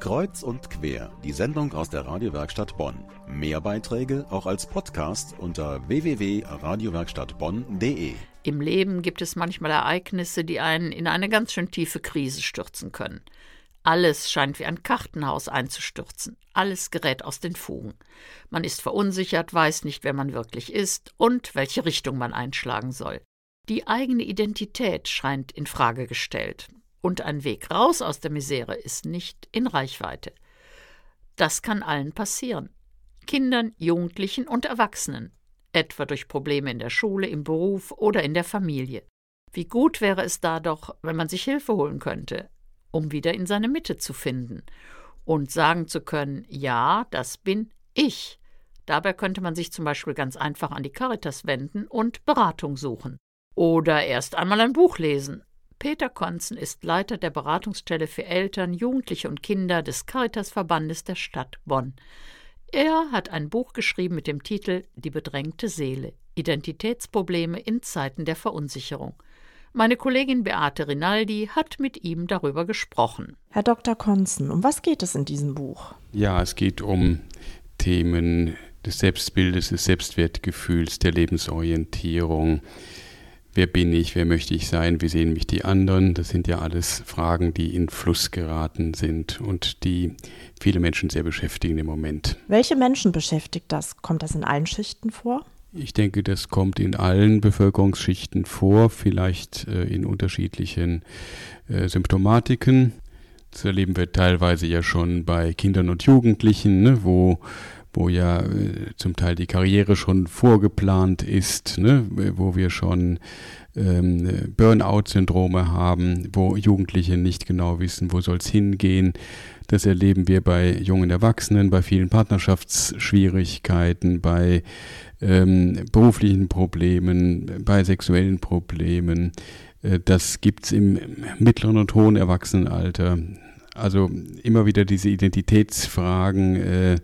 Kreuz und quer, die Sendung aus der Radiowerkstatt Bonn. Mehr Beiträge auch als Podcast unter www.radiowerkstattbonn.de. Im Leben gibt es manchmal Ereignisse, die einen in eine ganz schön tiefe Krise stürzen können. Alles scheint wie ein Kartenhaus einzustürzen. Alles gerät aus den Fugen. Man ist verunsichert, weiß nicht, wer man wirklich ist und welche Richtung man einschlagen soll. Die eigene Identität scheint in Frage gestellt und ein Weg raus aus der Misere ist nicht in Reichweite. Das kann allen passieren. Kindern, Jugendlichen und Erwachsenen, etwa durch Probleme in der Schule, im Beruf oder in der Familie. Wie gut wäre es da doch, wenn man sich Hilfe holen könnte, um wieder in seine Mitte zu finden und sagen zu können, ja, das bin ich. Dabei könnte man sich zum Beispiel ganz einfach an die Caritas wenden und Beratung suchen. Oder erst einmal ein Buch lesen, Peter Konzen ist Leiter der Beratungsstelle für Eltern, Jugendliche und Kinder des Caritasverbandes der Stadt Bonn. Er hat ein Buch geschrieben mit dem Titel Die bedrängte Seele Identitätsprobleme in Zeiten der Verunsicherung. Meine Kollegin Beate Rinaldi hat mit ihm darüber gesprochen. Herr Dr. Konzen, um was geht es in diesem Buch? Ja, es geht um Themen des Selbstbildes, des Selbstwertgefühls, der Lebensorientierung, wer bin ich, wer möchte ich sein, wie sehen mich die anderen. Das sind ja alles Fragen, die in Fluss geraten sind und die viele Menschen sehr beschäftigen im Moment. Welche Menschen beschäftigt das? Kommt das in allen Schichten vor? Ich denke, das kommt in allen Bevölkerungsschichten vor, vielleicht äh, in unterschiedlichen äh, Symptomatiken. Das erleben wir teilweise ja schon bei Kindern und Jugendlichen, ne, wo wo ja äh, zum Teil die Karriere schon vorgeplant ist, ne? wo wir schon ähm, Burnout-Syndrome haben, wo Jugendliche nicht genau wissen, wo soll es hingehen. Das erleben wir bei jungen Erwachsenen, bei vielen Partnerschaftsschwierigkeiten, bei ähm, beruflichen Problemen, bei sexuellen Problemen. Äh, das gibt es im mittleren und hohen Erwachsenenalter. Also immer wieder diese Identitätsfragen, äh,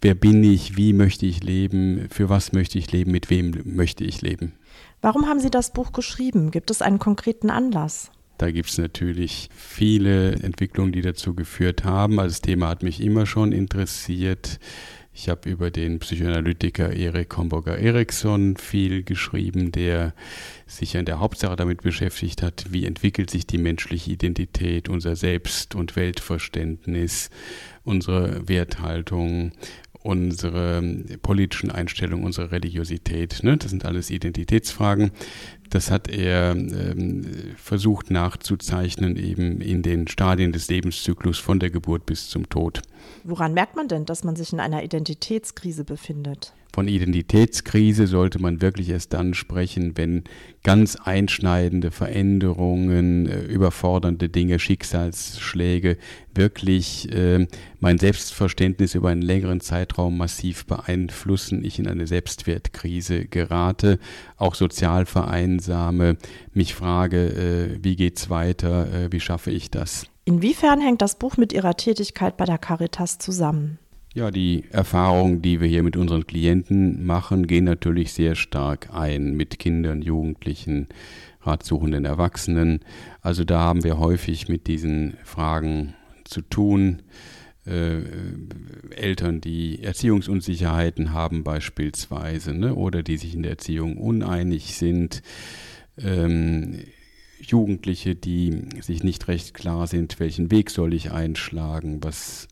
wer bin ich, wie möchte ich leben, für was möchte ich leben, mit wem möchte ich leben. Warum haben Sie das Buch geschrieben? Gibt es einen konkreten Anlass? Da gibt es natürlich viele Entwicklungen, die dazu geführt haben. Also das Thema hat mich immer schon interessiert. Ich habe über den Psychoanalytiker Erik Homburger-Eriksson viel geschrieben, der sich in der Hauptsache damit beschäftigt hat, wie entwickelt sich die menschliche Identität, unser Selbst- und Weltverständnis, unsere Werthaltung, unsere politischen Einstellungen, unsere Religiosität. Ne? Das sind alles Identitätsfragen. Das hat er ähm, versucht nachzuzeichnen, eben in den Stadien des Lebenszyklus von der Geburt bis zum Tod. Woran merkt man denn, dass man sich in einer Identitätskrise befindet? Von Identitätskrise sollte man wirklich erst dann sprechen, wenn ganz einschneidende Veränderungen, äh, überfordernde Dinge, Schicksalsschläge wirklich äh, mein Selbstverständnis über einen längeren Zeitraum massiv beeinflussen, ich in eine Selbstwertkrise gerate, auch sozial vereinsame, mich frage, äh, wie geht's weiter, äh, wie schaffe ich das? Inwiefern hängt das Buch mit Ihrer Tätigkeit bei der Caritas zusammen? Ja, die Erfahrungen, die wir hier mit unseren Klienten machen, gehen natürlich sehr stark ein mit Kindern, Jugendlichen, ratsuchenden Erwachsenen. Also da haben wir häufig mit diesen Fragen zu tun. Äh, Eltern, die Erziehungsunsicherheiten haben beispielsweise ne, oder die sich in der Erziehung uneinig sind. Ähm, Jugendliche, die sich nicht recht klar sind, welchen Weg soll ich einschlagen, was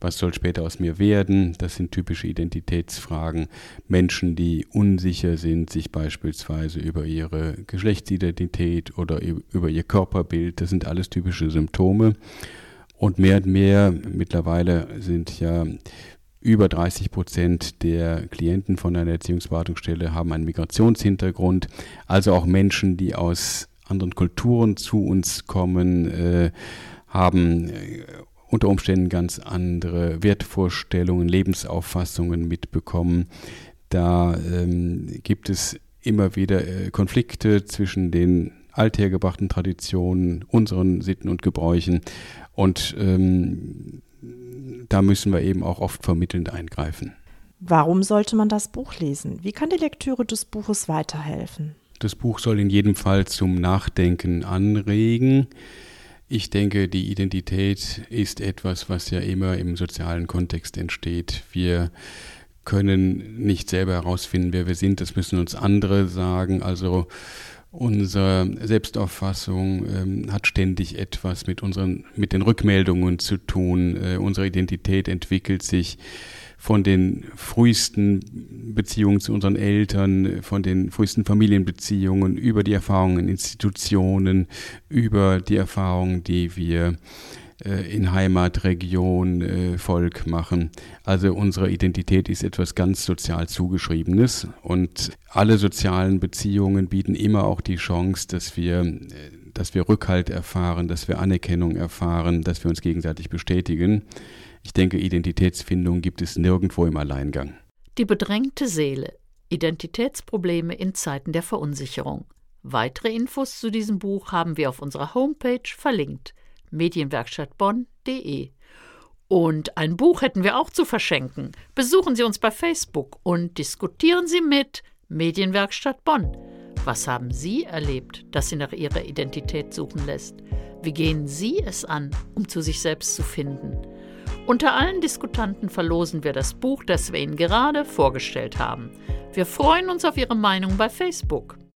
was soll später aus mir werden? Das sind typische Identitätsfragen. Menschen, die unsicher sind, sich beispielsweise über ihre Geschlechtsidentität oder über ihr Körperbild, das sind alles typische Symptome. Und mehr und mehr, mittlerweile sind ja über 30 Prozent der Klienten von einer Erziehungsberatungsstelle haben einen Migrationshintergrund, also auch Menschen, die aus anderen Kulturen zu uns kommen, äh, haben äh, unter Umständen ganz andere Wertvorstellungen, Lebensauffassungen mitbekommen. Da ähm, gibt es immer wieder äh, Konflikte zwischen den althergebrachten Traditionen, unseren Sitten und Gebräuchen. Und ähm, da müssen wir eben auch oft vermittelnd eingreifen. Warum sollte man das Buch lesen? Wie kann die Lektüre des Buches weiterhelfen? Das Buch soll in jedem Fall zum Nachdenken anregen. Ich denke, die Identität ist etwas, was ja immer im sozialen Kontext entsteht. Wir können nicht selber herausfinden, wer wir sind. Das müssen uns andere sagen. Also Unsere Selbstauffassung ähm, hat ständig etwas mit unseren, mit den Rückmeldungen zu tun. Äh, unsere Identität entwickelt sich von den frühesten Beziehungen zu unseren Eltern, von den frühesten Familienbeziehungen, über die Erfahrungen in Institutionen, über die Erfahrungen, die wir in Heimat, Region, äh, Volk machen. Also unsere Identität ist etwas ganz sozial zugeschriebenes und alle sozialen Beziehungen bieten immer auch die Chance, dass wir, äh, dass wir Rückhalt erfahren, dass wir Anerkennung erfahren, dass wir uns gegenseitig bestätigen. Ich denke, Identitätsfindung gibt es nirgendwo im Alleingang. Die bedrängte Seele. Identitätsprobleme in Zeiten der Verunsicherung. Weitere Infos zu diesem Buch haben wir auf unserer Homepage verlinkt medienwerkstattbonn.de. Und ein Buch hätten wir auch zu verschenken. Besuchen Sie uns bei Facebook und diskutieren Sie mit Medienwerkstatt Bonn. Was haben Sie erlebt, das Sie nach Ihrer Identität suchen lässt? Wie gehen Sie es an, um zu sich selbst zu finden? Unter allen Diskutanten verlosen wir das Buch, das wir Ihnen gerade vorgestellt haben. Wir freuen uns auf Ihre Meinung bei Facebook.